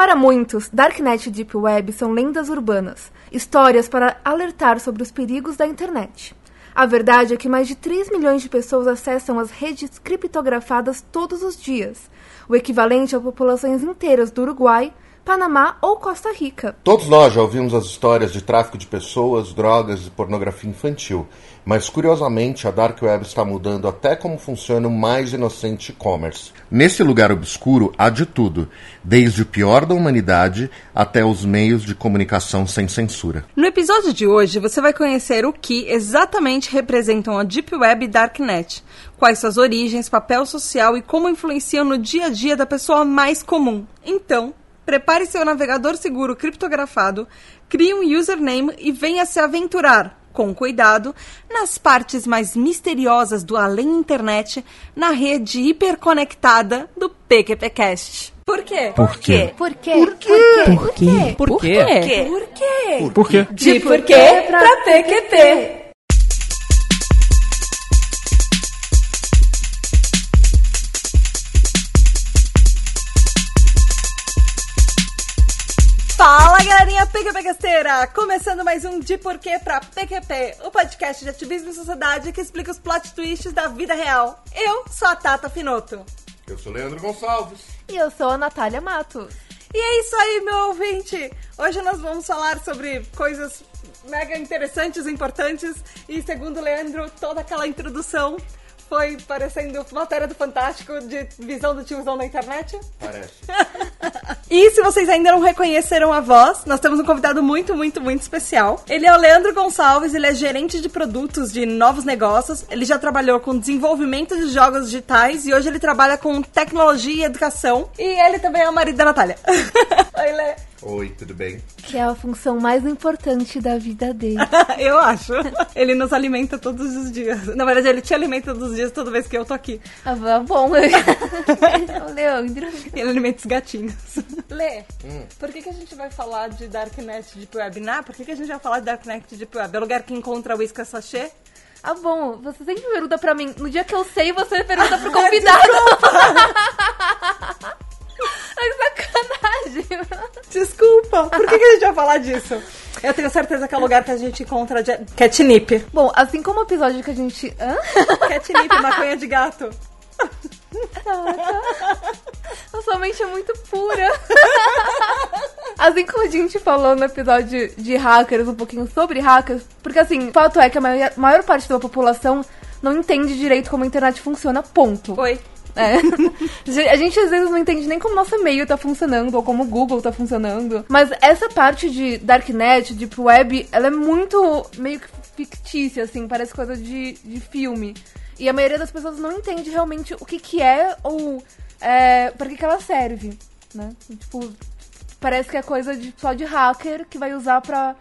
Para muitos, Darknet e Deep Web são lendas urbanas, histórias para alertar sobre os perigos da internet. A verdade é que mais de 3 milhões de pessoas acessam as redes criptografadas todos os dias, o equivalente a populações inteiras do Uruguai, Panamá ou Costa Rica. Todos nós já ouvimos as histórias de tráfico de pessoas, drogas e pornografia infantil, mas curiosamente a Dark Web está mudando até como funciona o mais inocente e-commerce. Nesse lugar obscuro há de tudo, desde o pior da humanidade até os meios de comunicação sem censura. No episódio de hoje, você vai conhecer o que exatamente representam a Deep Web e Darknet, quais suas origens, papel social e como influenciam no dia a dia da pessoa mais comum. Então, prepare seu navegador seguro criptografado, crie um username e venha se aventurar, com cuidado, nas partes mais misteriosas do além internet, na rede hiperconectada do PQPcast. Por quê? Por quê? Por quê? Por quê? Por quê? Por quê? Por quê? Por quê? De porquê pra PQP. Fala galerinha PQPcasteira! Começando mais um De Porquê pra PQP, o podcast de ativismo e sociedade que explica os plot twists da vida real. Eu sou a Tata Finoto. Eu sou Leandro Gonçalves. E eu sou a Natália Matos. E é isso aí, meu ouvinte! Hoje nós vamos falar sobre coisas mega interessantes e importantes. E segundo o Leandro, toda aquela introdução foi parecendo matéria do Fantástico de visão do tiozão na internet. Parece. E se vocês ainda não reconheceram a voz, nós temos um convidado muito, muito, muito especial. Ele é o Leandro Gonçalves, ele é gerente de produtos de novos negócios. Ele já trabalhou com desenvolvimento de jogos digitais e hoje ele trabalha com tecnologia e educação. E ele também é o marido da Natália. Oi, Lê. Oi, tudo bem? Que é a função mais importante da vida dele. Eu acho. Ele nos alimenta todos os dias. Na verdade, ele te alimenta todos os dias toda vez que eu tô aqui. Ah, bom. Leandro. Ele alimenta os gatinhos. Lê, por que, que a gente vai falar de Darknet Deep Web? Nah, por que, que a gente vai falar de Darknet Deep Web? É o lugar que encontra o Whiskas Sachê? Ah, bom, você sempre pergunta pra mim. No dia que eu sei, você pergunta pro convidado. Sacanagem. Desculpa, por que, que a gente vai falar disso? Eu tenho certeza que é o lugar que a gente encontra de... catnip. Bom, assim como o episódio que a gente. Hã? Catnip, maconha de gato. A sua mente é muito pura. Assim como a gente falou no episódio de hackers, um pouquinho sobre hackers, porque assim, o fato é que a maior, maior parte da população não entende direito como a internet funciona, ponto. Oi. É. A gente às vezes não entende nem como nosso e-mail tá funcionando ou como o Google tá funcionando. Mas essa parte de Darknet, Deep Web, ela é muito meio que fictícia, assim, parece coisa de, de filme. E a maioria das pessoas não entende realmente o que que é ou é, para que que ela serve, né? Tipo, parece que é coisa de, só de hacker que vai usar pra,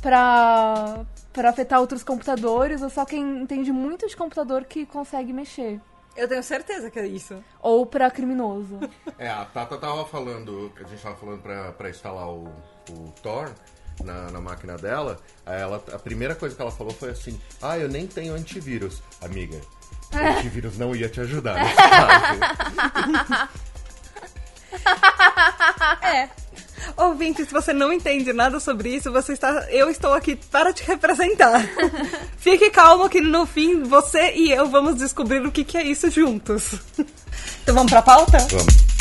pra, pra afetar outros computadores ou só quem entende muito de computador que consegue mexer. Eu tenho certeza que é isso. Ou pra criminoso. É, a Tata tava falando, a gente tava falando pra, pra instalar o, o Tor na, na máquina dela. Ela, a primeira coisa que ela falou foi assim: Ah, eu nem tenho antivírus, amiga. O antivírus não ia te ajudar nesse caso. É. Ouvinte, se você não entende nada sobre isso, você está, eu estou aqui para te representar. Fique calmo que no fim você e eu vamos descobrir o que, que é isso juntos. Então vamos pra pauta? Vamos.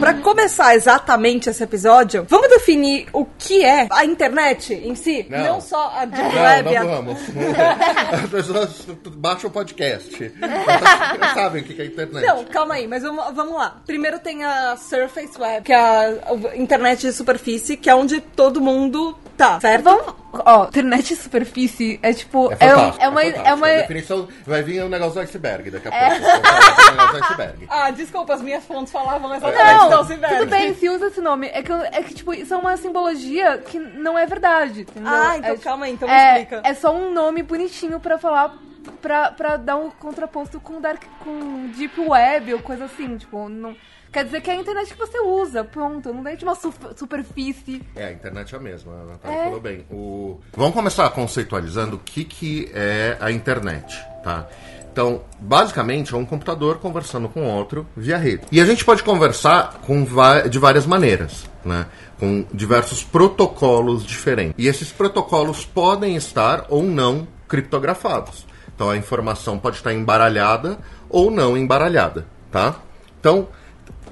Pra começar exatamente esse episódio, vamos definir o que é a internet em si? Não. só a Deep Não, Web. não vamos. As pessoas baixam o podcast. Elas não sabem o que é internet. Não, calma aí, mas vamos, vamos lá. Primeiro tem a Surface Web, que é a internet de superfície, que é onde todo mundo tá, certo? Vamos. Ó, internet superfície é tipo. É É, um- fantástico. é uma. fantástico. É uma A definição vai vir o negócio do iceberg daqui a pouco. Do negócio do iceberg. Ah, desculpa, as minhas fontes falavam exatamente Não, então, se tudo bem, se usa esse nome. É que, é que, tipo, isso é uma simbologia que não é verdade, entendeu? Ah, então é, calma aí, então me é, explica. É só um nome bonitinho pra falar pra, pra dar um contraposto com dark, com deep web ou coisa assim, tipo, não quer dizer que é a internet que você usa, pronto, não tem de uma su- superfície. É, a internet é a mesma, a Natália É. falou bem. O... Vamos começar conceitualizando o que, que é a internet, tá? Então, basicamente, é um computador conversando com outro via rede. E a gente pode conversar com de várias maneiras, né? Com diversos protocolos diferentes. E esses protocolos podem estar ou não criptografados. Então, a informação pode estar embaralhada ou não embaralhada, tá? Então,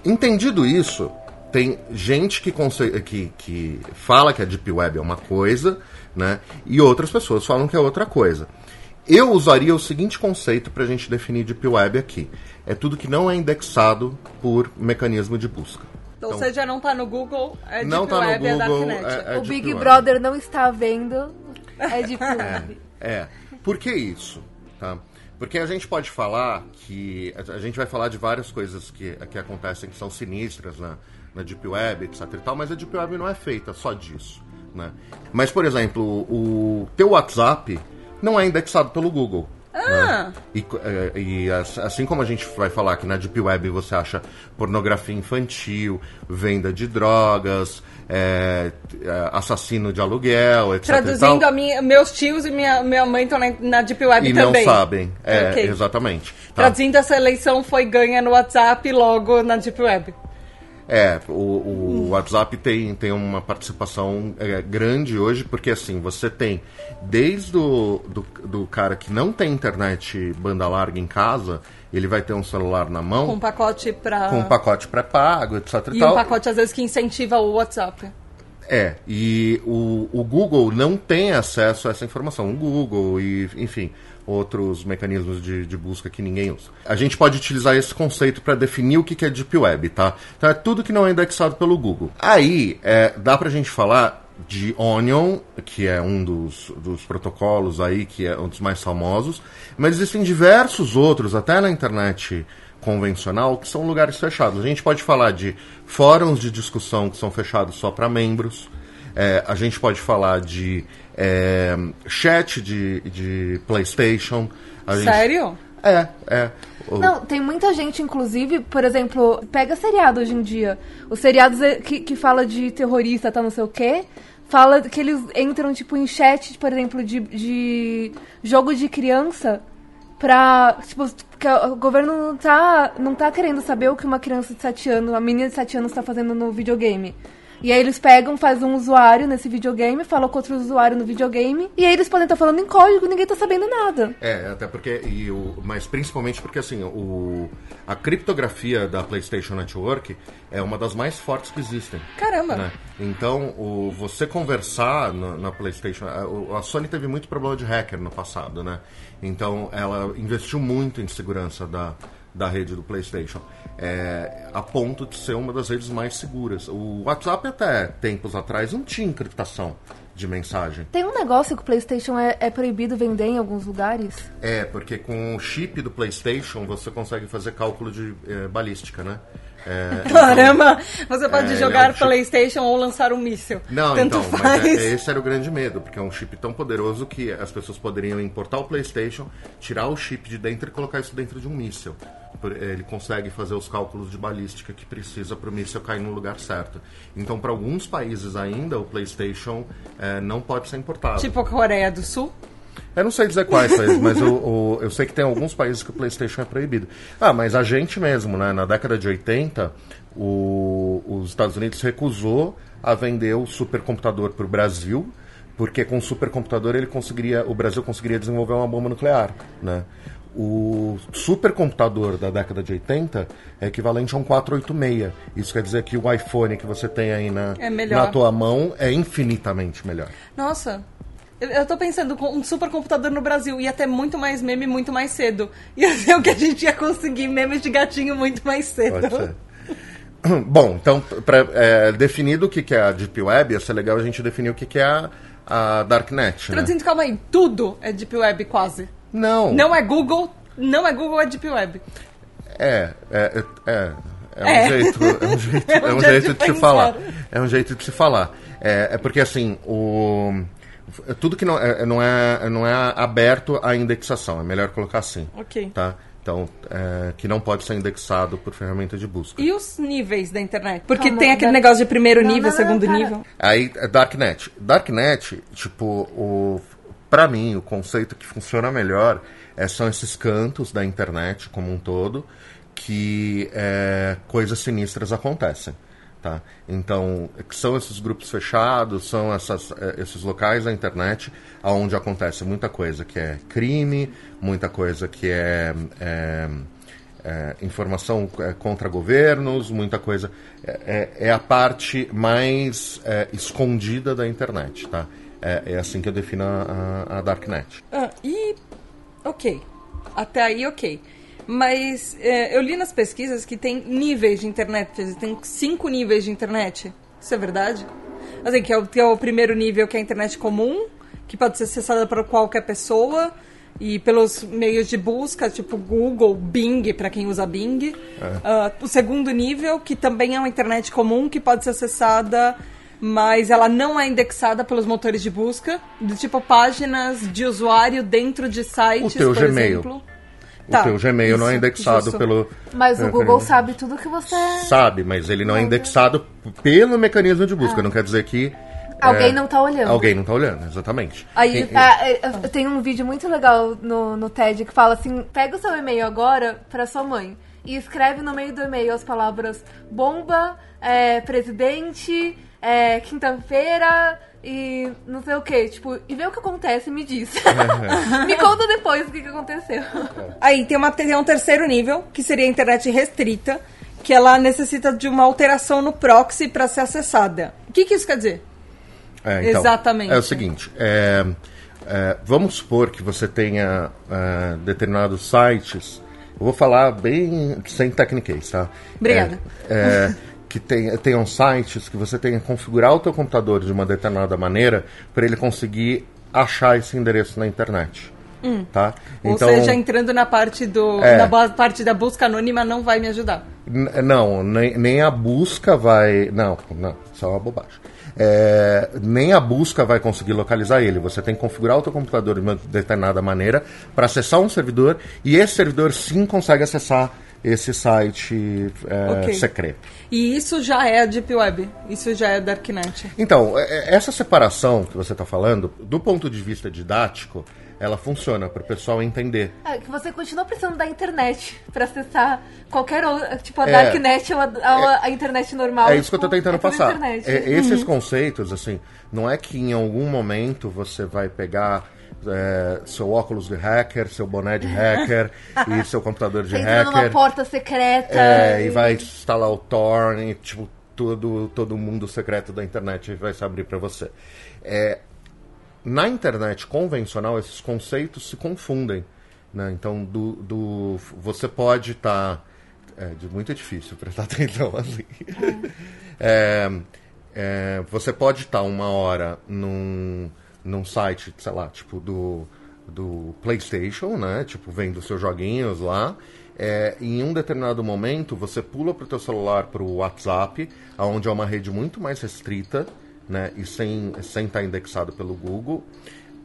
Entendido isso, tem gente que, que, que fala que a Deep Web é uma coisa, né? E outras pessoas falam que é outra coisa. Eu usaria o seguinte conceito para a gente definir Deep Web aqui: é tudo que não é indexado por mecanismo de busca. Ou Então- seja, não tá no Google, é Não Deep tá no Web, é Google, Darknet. é- é o Deep Big Web. Brother não está vendo, é Deep Web. É. Por que isso? Tá? Porque a gente pode falar que. A gente vai falar de várias coisas que, que acontecem que são sinistras na, na Deep Web, etc e tal, mas a Deep Web não é feita só disso. Né? Mas, por exemplo, o teu WhatsApp não é indexado pelo Google. Ah. né? E, co- eh, e as- assim como a gente vai falar que na Deep Web você acha pornografia infantil, venda de drogas, eh, eh, assassino de aluguel, etc. e Traduzindo, a minha, meus tios e minha, minha mãe estão na, na Deep Web e também. não sabem. É, Ok. exatamente. Tá? Traduzindo, essa eleição foi ganha no WhatsApp e logo na Deep Web. É, o, o WhatsApp tem, tem uma participação é, grande hoje, porque assim, você tem desde o do, do cara que não tem internet banda larga em casa, ele vai ter um celular na mão Com um pacote pra... com um pacote pré-pago, etc. E tal. um pacote, às vezes, que incentiva o WhatsApp. É, e o, o Google não tem acesso a essa informação. O Google e, enfim, outros mecanismos de, de busca que ninguém usa. A gente pode utilizar esse conceito para definir o que que é Deep Web, tá? Então é tudo que não é indexado pelo Google. Aí, é, dá pra gente falar de Onion, que é um dos, dos protocolos aí, que é um dos mais famosos, mas existem diversos outros, até na internet convencional, que são lugares fechados. A gente pode falar de fóruns de discussão que são fechados só para membros. É, a gente pode falar de é, chat de, de PlayStation. A gente- Sério? É, é. O- Não, tem muita gente, inclusive, por exemplo, pega seriado hoje em dia. Os seriados é, que, que fala de terrorista, tá não sei o quê, fala que eles entram, tipo, em chat, por exemplo, de, de jogo de criança pra. Tipo, que o governo não tá, não tá querendo saber o que uma criança de 7 anos, uma menina de 7 anos tá fazendo no videogame. E aí eles pegam, fazem um usuário nesse videogame, falam com outro usuário no videogame, e aí eles podem estar falando em código e ninguém tá sabendo nada. É, até porque. E o, mas principalmente porque assim, o, a criptografia da PlayStation Network é uma das mais fortes que existem. Caramba. né? Então, o, você conversar na, na PlayStation. A, a Sony teve muito problema de hacker no passado, né? Então, ela investiu muito em segurança da, da rede do PlayStation, é, a ponto de ser uma das redes mais seguras. O WhatsApp, até tempos atrás, não tinha encriptação de mensagem. Tem um negócio que o PlayStation é, é proibido vender em alguns lugares. É, porque com o chip do PlayStation você consegue fazer cálculo de eh, balística, né? É, Caramba! Você pode É, jogar ele é um chip- PlayStation ou lançar um míssil. Não, Tanto então, faz. mas é- é- esse era o grande medo, porque é um chip tão poderoso que as pessoas poderiam importar o PlayStation, tirar o chip de dentro e colocar isso dentro de um míssil. Ele consegue fazer os cálculos de balística que precisa para o míssil cair no lugar certo. Então, para alguns países ainda, o PlayStation não pode ser importado. Tipo a Coreia do Sul. Eu não sei dizer quais países, mas eu, o- eu sei que tem alguns países que o PlayStation é proibido. Ah, mas a gente mesmo, né? Na década de 80, o- os Estados Unidos recusou a vender o supercomputador para o Brasil, porque com o supercomputador ele conseguiria, o Brasil conseguiria desenvolver uma bomba nuclear, né? O supercomputador da década de 80 é equivalente a um 486. Isso quer dizer que o iPhone que você tem aí na, É na tua mão é infinitamente melhor. Nossa. Eu, eu tô pensando, com um supercomputador no Brasil ia ter muito mais meme muito mais cedo. Ia ser o que a gente ia conseguir memes de gatinho muito mais cedo. Pode ser. Bom, então, pra, é, definido o que, que é a Deep Web, ia ser legal a gente definir o que, que é a, a Darknet, né? Traduzindo, calma aí, tudo é Deep Web quase. Não, Não é Google, não é Google, é Deep Web. é, é, é, é um É. jeito, é um jeito, É é um um jeito de de se falar. É um jeito de se falar. É, é porque assim, o, tudo que não é, não, é, não é aberto à indexação, é melhor colocar assim. Ok. Tá? Então, é, que não pode ser indexado por ferramenta de busca. E os níveis da internet? Porque Calma, tem aquele da- negócio de primeiro Não, nível, não, segundo para. nível. Aí, é Darknet. Darknet, tipo, o, pra mim, o conceito que funciona melhor é, são esses cantos da internet como um todo que é, coisas sinistras acontecem. Tá? Então, são esses grupos fechados, são essas, eh, esses locais da internet onde acontece muita coisa que é crime, muita coisa que é, é, é, informação contra governos, muita coisa. É, é- a parte mais escondida da internet. Tá? É, é assim que eu defino a- a Darknet. Ah, e. Ok. Até aí, ok. Mas é, eu li nas pesquisas que tem níveis de internet. Tem cinco níveis de internet. Isso é verdade? Assim, que é, o, que é o primeiro nível, que é a internet comum, que pode ser acessada por qualquer pessoa. E pelos meios de busca, tipo Google, Bing, para quem usa Bing. Ah, o segundo nível, que também é uma internet comum, que pode ser acessada mas ela não é indexada pelos motores de busca, do tipo páginas de usuário dentro de sites, O teu por Gmail. exemplo. O Tá, teu Gmail não é isso, indexado justo. pelo. Mas o é, Google sabe tudo que você. Sabe, mas ele não é indexado pelo mecanismo de busca. Não quer dizer que. Alguém é, não tá olhando. Alguém não tá olhando, exatamente. Aí- Ah, é, eu tenho um vídeo muito legal no, no TED que fala assim: pega o seu e-mail agora pra sua mãe e escreve no meio do e-mail as palavras bomba, é, presidente, é, quinta-feira e não sei o que. Tipo, e vê o que acontece e me diz. me conta depois o que, que aconteceu. Aí tem, uma, tem um terceiro nível, que seria a internet restrita, que ela necessita de uma alteração no proxy para ser acessada. O que, que isso quer dizer? É, então, Exatamente. É o seguinte, é, é, vamos supor que você tenha é, determinados sites. Eu vou falar bem sem techniquez, tá? Obrigada. É, é, que tem, tenham sites que você tenha que configurar o teu computador de uma determinada maneira para ele conseguir achar esse endereço na internet. Tá? Ou seja, entrando na parte do É. na parte da busca anônima não vai me ajudar. Não, nem, nem a busca vai. Não, não, isso é uma bobagem. É, nem a busca vai conseguir localizar ele. Você tem que configurar o teu computador de uma determinada maneira para acessar um servidor e esse servidor sim consegue acessar esse site é, Ok. secreto. E isso já é a Deep Web. Isso já é Darknet. Então, é- é- essa separação que você está falando, do ponto de vista didático, ela funciona para o pessoal entender. É, que você continua precisando da internet pra acessar qualquer outra. Tipo, a É. Darknet ou a, a- a internet normal. É isso que eu tô tipo, tentando é passar. É, esses conceitos, assim, não é que em algum momento você vai pegar é, seu óculos de hacker, seu boné de hacker e seu computador de entra numa hacker. porta secreta. É, e vai instalar o Tor e, tipo, todo, todo mundo secreto da internet vai se abrir para você. É, na internet convencional, esses conceitos se confundem. Né? Então, do, do, você pode estar. é de- muito difícil prestar atenção assim. É, é, você pode estar uma hora num, num site, sei lá, tipo do, do PlayStation, né? Tipo, vendo seus joguinhos lá. É, em um determinado momento, você pula para o teu celular para o WhatsApp, onde é uma rede muito mais restrita, né? E sem sem estar indexado pelo Google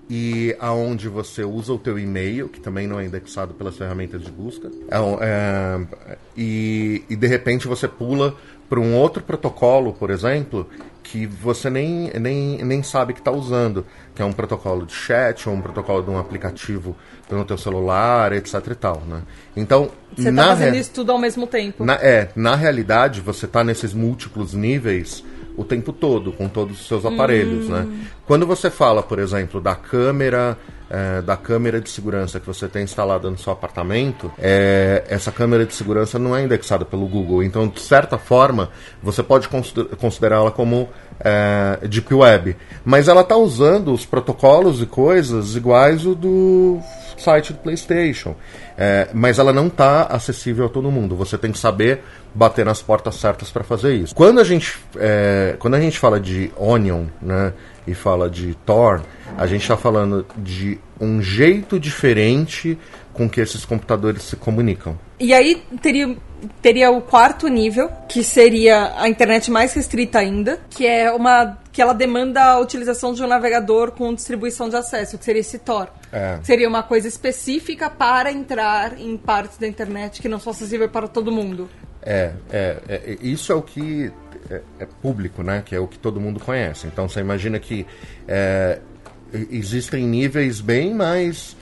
e aonde você usa o teu e-mail, que também não é indexado pelas ferramentas de busca, É é, e, e de repente você pula para um outro protocolo, por exemplo, que você nem, nem, nem sabe que está usando, que é um protocolo de chat ou um protocolo de um aplicativo no teu celular, etc e tal, né? Então, Você na tá fazendo re- isso tudo ao mesmo tempo. na, é, na realidade, você está nesses múltiplos níveis o tempo todo, com todos os seus aparelhos, né? Quando você fala, por exemplo, da câmera, é, da câmera de segurança que você tem instalada no seu apartamento, é, essa câmera de segurança não é indexada pelo Google. Então, de certa forma, você pode consider- considerá-la como é, Deep Web. Mas ela está usando os protocolos e coisas iguais o do site do PlayStation. É, mas ela não está acessível a todo mundo. Você tem que saber bater nas portas certas para fazer isso. Quando a gente, é, quando a gente fala de Onion, né, e fala de Tor, a gente está falando de um jeito diferente com que esses computadores se comunicam. E aí teria, teria o quarto nível, que seria a internet mais restrita ainda, que é uma que ela demanda a utilização de um navegador com distribuição de acesso, que seria esse Tor. É. Seria uma coisa específica para entrar em partes da internet que não são acessíveis para todo mundo. É, é, é, isso é o que é, é público, né? Que é o que todo mundo conhece. Então você imagina que é, existem níveis bem mais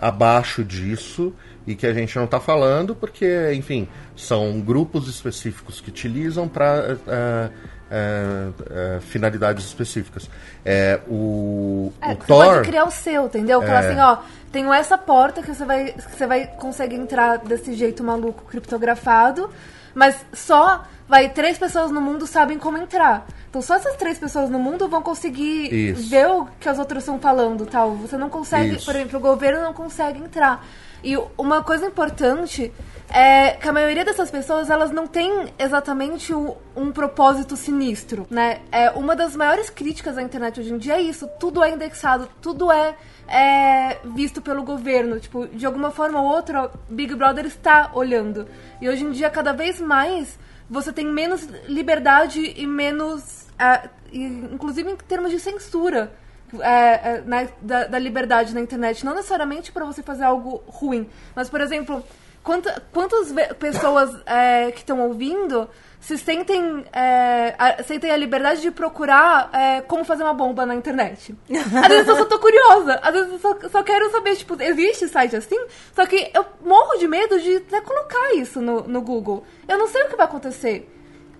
abaixo disso e que a gente não está falando porque, enfim, são grupos específicos que utilizam para é, é, finalidades específicas. É, o, É, o você Thor. pode criar o seu, entendeu? Falar É. assim, ó, tenho essa porta que você vai, que você vai conseguir entrar desse jeito maluco criptografado, mas só vai três pessoas no mundo sabem como entrar. Então só essas três pessoas no mundo vão conseguir Isso. ver o que as outras estão falando, tal. Você não consegue, Isso. por exemplo, o governo não consegue entrar. E uma coisa importante é que a maioria dessas pessoas elas não têm exatamente o- um propósito sinistro, né? É uma das maiores críticas à internet hoje em dia é isso. Tudo é indexado, tudo é, é visto pelo governo. Tipo, de alguma forma ou outra, Big Brother está olhando. E hoje em dia, cada vez mais, você tem menos liberdade e menos, ah, e, inclusive em termos de censura é, é, na- da, da liberdade na internet. Não necessariamente para você fazer algo ruim, mas, por exemplo, quanta, quantas pessoas é, que estão ouvindo se sentem, é, a, sentem a liberdade de procurar é, como fazer uma bomba na internet? Às vezes eu só tô curiosa, às vezes eu só, só quero saber, tipo, existe site assim? Só que eu morro de medo de até colocar isso no, no Google. Eu não sei o que vai acontecer.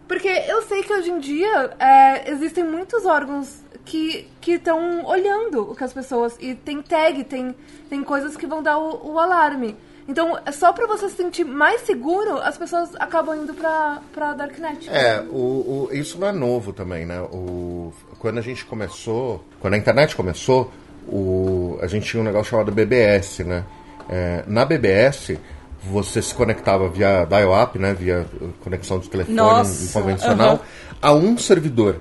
Porque eu sei que hoje em dia é, existem muitos órgãos que estão olhando o que as pessoas. E tem tag, tem, tem coisas que vão dar o, o alarme. Então, é só pra você se sentir mais seguro, as pessoas acabam indo pra, pra Darknet. É, o, o- isso não é novo também, né? O, quando a gente começou, quando a internet começou, o, a gente tinha um negócio chamado BBS, né? É, na BBS, você se conectava via dial-up, né? Via conexão de telefone Nossa, convencional, a um servidor.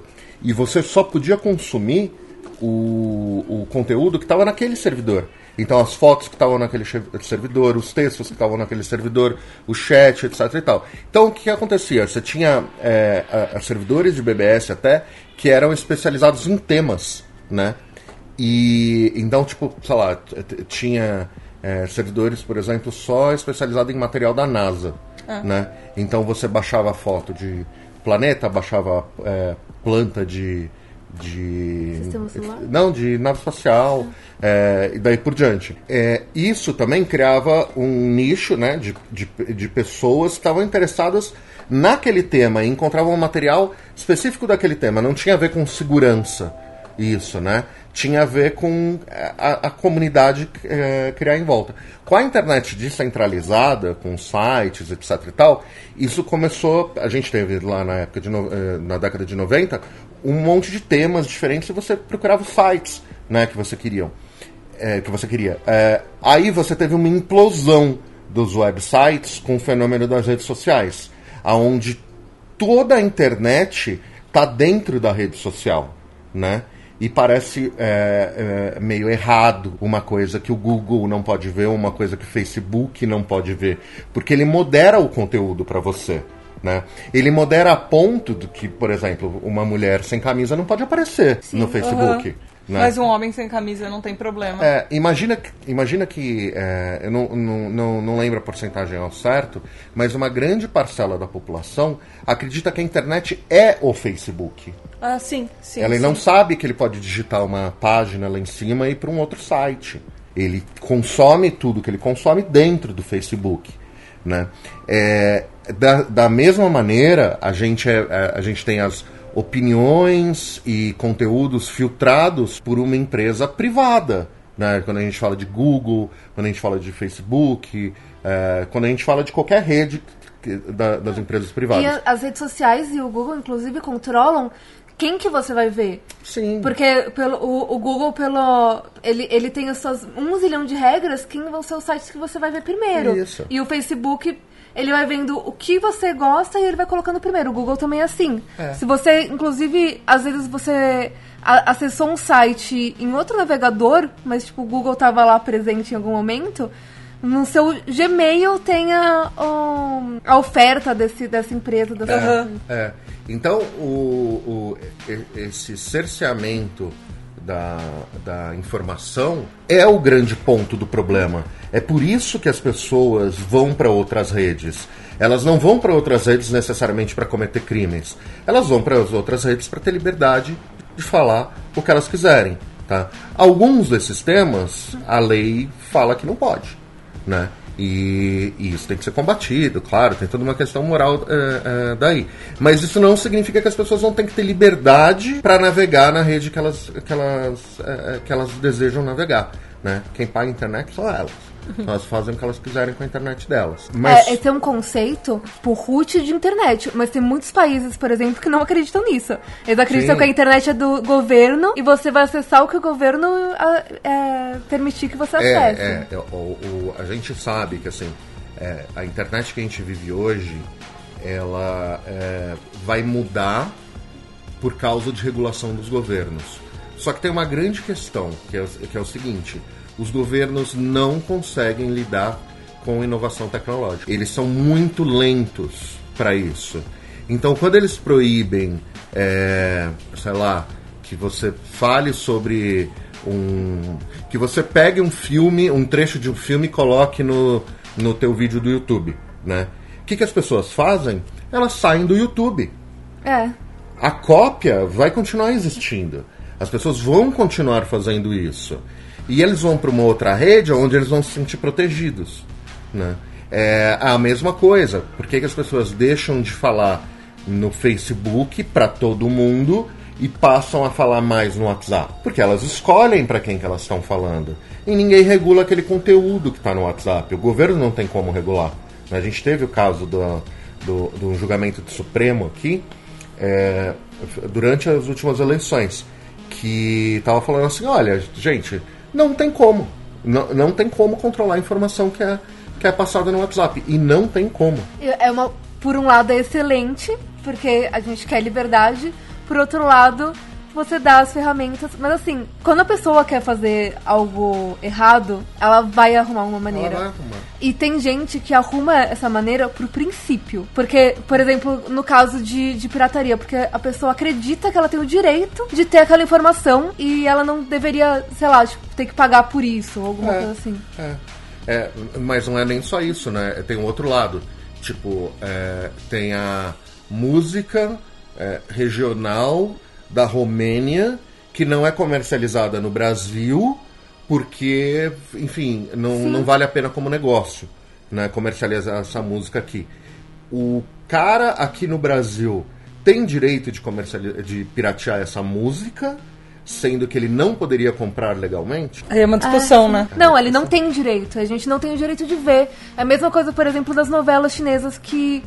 E você só podia consumir o, o conteúdo que estava naquele servidor. Então as fotos que estavam naquele servidor, os textos que estavam naquele servidor, o chat, etc e tal. Então o que acontecia? Você tinha é, a- a servidores de BBS até que eram especializados em temas, né? E então, tipo, sei lá, tinha é, servidores, por exemplo, só especializado em material da NASA, né? Então você baixava foto de planeta, baixava é, planta de de Sistema solar? não de nave espacial é, e daí por diante. É, isso também criava um nicho, né, de, de, de pessoas que estavam interessadas naquele tema e encontravam um material específico daquele tema. Não tinha a ver com segurança isso, né? Tinha a ver com a, a comunidade é, criar em volta. Com a internet descentralizada, com sites, etc e tal, isso começou. A gente teve lá na época de eh, na década de 90 um monte de temas diferentes e você procurava sites, né, que você queriam, é, que você queria. É, aí você teve uma implosão dos websites com o fenômeno das redes sociais, aonde toda a internet está dentro da rede social, né? E parece é, é, meio errado uma coisa que o Google não pode ver, uma coisa que o Facebook não pode ver, porque ele modera o conteúdo para você. Né? Ele modera a ponto de que, por exemplo, uma mulher sem camisa não pode aparecer no Facebook. Aham. Né? Mas um homem sem camisa não tem problema. É, imagina, que- imagina que, é, eu não, não, não, não lembro a porcentagem ao certo, mas uma grande parcela da população acredita que a internet é o Facebook. Ah, sim, sim. Ela sim. não sabe que ele pode digitar uma página lá em cima e ir para um outro site. Ele consome tudo que ele consome dentro do Facebook. Né? É, da, da mesma maneira, a gente, é- é- a gente tem as opiniões e conteúdos filtrados por uma empresa privada. Né? Quando a gente fala de Google, quando a gente fala de Facebook, é, quando a gente fala de qualquer rede que- da- das empresas privadas. E as redes sociais e o Google, inclusive, controlam quem que você vai ver. Sim. Porque pelo, o, o Google, pelo. Ele, ele tem as suas um zilhão de regras, quem vão ser os sites que você vai ver primeiro. Isso. E o Facebook, ele vai vendo o que você gosta e ele vai colocando primeiro. O Google também é assim. Se você, inclusive, às vezes você acessou um site em outro navegador, mas tipo o Google tava lá presente em algum momento, no seu Gmail tem a, o- a oferta desse, dessa empresa. Dessa... Aham. É. Então, o, o- esse cerceamento da, da informação é o grande ponto do problema. É por isso que as pessoas vão para outras redes. Elas não vão para outras redes necessariamente para cometer crimes. Elas vão para as outras redes para ter liberdade de falar o que elas quiserem. Tá? Alguns desses temas, a lei fala que não pode né? E, e isso tem que ser combatido, claro, tem toda uma questão moral é, é, daí. Mas isso não significa que as pessoas vão ter que ter liberdade para navegar na rede que elas, que elas, é, que elas desejam navegar. Né? Quem paga a internet são elas. Elas fazem o que elas quiserem com a internet delas. Mas É, esse é um conceito, tipo, root de internet. Mas tem muitos países, por exemplo, que não acreditam nisso. Eles acreditam Sim. que a internet é do governo e você vai acessar o que o governo é, permitir que você acesse. É, é, o, o- a gente sabe que assim, é, a internet que a gente vive hoje, ela é, vai mudar por causa de regulação dos governos. Só que tem uma grande questão, que é, que é o seguinte: os governos não conseguem lidar com inovação tecnológica. Eles são muito lentos para isso. Então, quando eles proíbem, é, sei lá, que você fale sobre um. que você pegue um filme, um trecho de um filme e coloque no, no teu vídeo do YouTube, né? O que, que as pessoas fazem? Elas saem do YouTube É. a cópia vai continuar existindo. As pessoas vão continuar fazendo isso. E eles vão para uma outra rede onde eles vão se sentir protegidos. Né? É a mesma coisa. Por que, que as pessoas deixam de falar no Facebook para todo mundo e passam a falar mais no WhatsApp? Porque elas escolhem para quem que elas estão falando. E ninguém regula aquele conteúdo que está no WhatsApp. O governo não tem como regular. A gente teve o caso do, do, do julgamento do Supremo aqui, é, durante as últimas eleições, que estava falando assim, olha, gente, não tem como. Não, não tem como controlar a informação que é, que é passada no WhatsApp. E não tem como. É uma, por um lado é excelente, porque a gente quer liberdade, por outro lado, você dá as ferramentas. Mas assim, quando a pessoa quer fazer algo errado, ela vai arrumar uma maneira. Ela vai arrumar. E tem gente que arruma essa maneira pro princípio. Porque, por exemplo, no caso de, de pirataria, porque a pessoa acredita que ela tem o direito de ter aquela informação e ela não deveria, sei lá, tipo, ter que pagar por isso, ou alguma É. coisa assim. É. É, mas não é nem só isso, né? Tem um outro lado. Tipo, é, tem a música é, regional da Romênia que não é comercializada no Brasil porque, enfim, não, não vale a pena como negócio, né? Comercializar essa música aqui. O cara aqui no Brasil tem direito de, de piratear essa música, sendo que ele não poderia comprar legalmente? Aí é uma discussão, né? Não, ele não tem direito. A gente não tem o direito de ver. É a mesma coisa, por exemplo, das novelas chinesas que,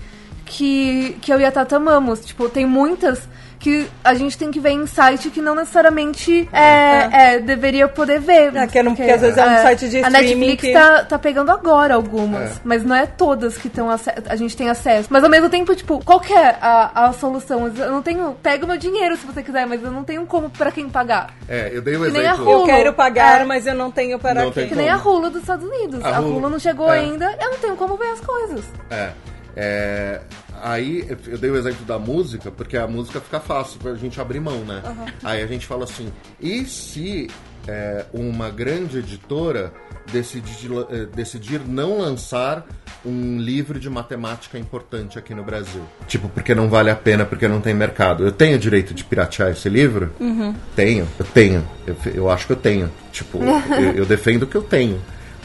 que, que eu e a Tata amamos. Tipo, tem muitas que a gente tem que ver em site que não necessariamente é, é, deveria poder ver. É, que era um- porque às vezes é um site de A streaming Netflix que- tá, tá pegando agora algumas, É. mas não é todas que estão a gente tem acesso. Mas ao mesmo tempo, tipo, qual que é a, a solução? Eu não tenho. Pega o meu dinheiro se você quiser, mas eu não tenho como pra quem pagar. É, eu dei o Que nem a exemplo. Hulu. Eu quero pagar, É. mas eu não tenho para Não quê. tem Que nem a Hulu dos Estados Unidos. A A Hulu- Hulu, não chegou é. ainda, eu não tenho como ver as coisas. É, é, aí eu dei o exemplo da música, porque a música fica fácil pra gente abrir mão, né? Aí a gente fala assim, e se é, uma grande editora decidir, eh, decidir não lançar um livro de matemática importante aqui no Brasil? Tipo, porque não vale a pena, porque não tem mercado. Eu tenho direito de piratear esse livro? Tenho, eu tenho. Eu, eu acho que eu tenho. Tipo, eu, eu defendo que eu tenho.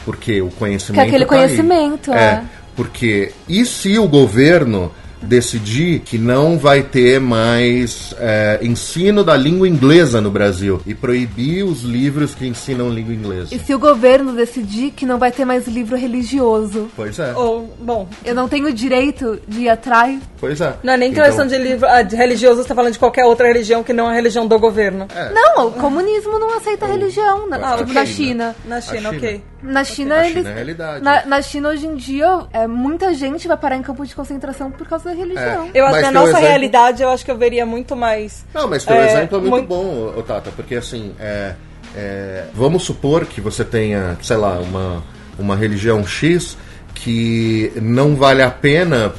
Porque o conhecimento. Que aquele tá conhecimento, é. Porque e se o governo decidir que não vai ter mais é, ensino da língua inglesa no Brasil e proibir os livros que ensinam língua inglesa? E se o governo decidir que não vai ter mais livro religioso, Pois é, Ou, bom, eu não tenho o direito de ir atrás. pois é. não é nem Então, questão de livro ah, de religioso, você tá falando de qualquer outra religião que não a religião do governo. É. Não, o comunismo não aceita religião, na, Ah, tipo ok, na né? China. Na China, China. ok. Na China, Na eles. China é realidade. Na, na China, hoje em dia, é, muita gente vai parar em campo de concentração por causa da religião. Eu acho que na nossa exemplo- realidade, eu acho que eu veria muito mais. Não, mas teu É, exemplo é muito, muito- bom, Tata, porque assim, é, é, vamos supor que você tenha, sei lá, uma, uma religião X que não vale a pena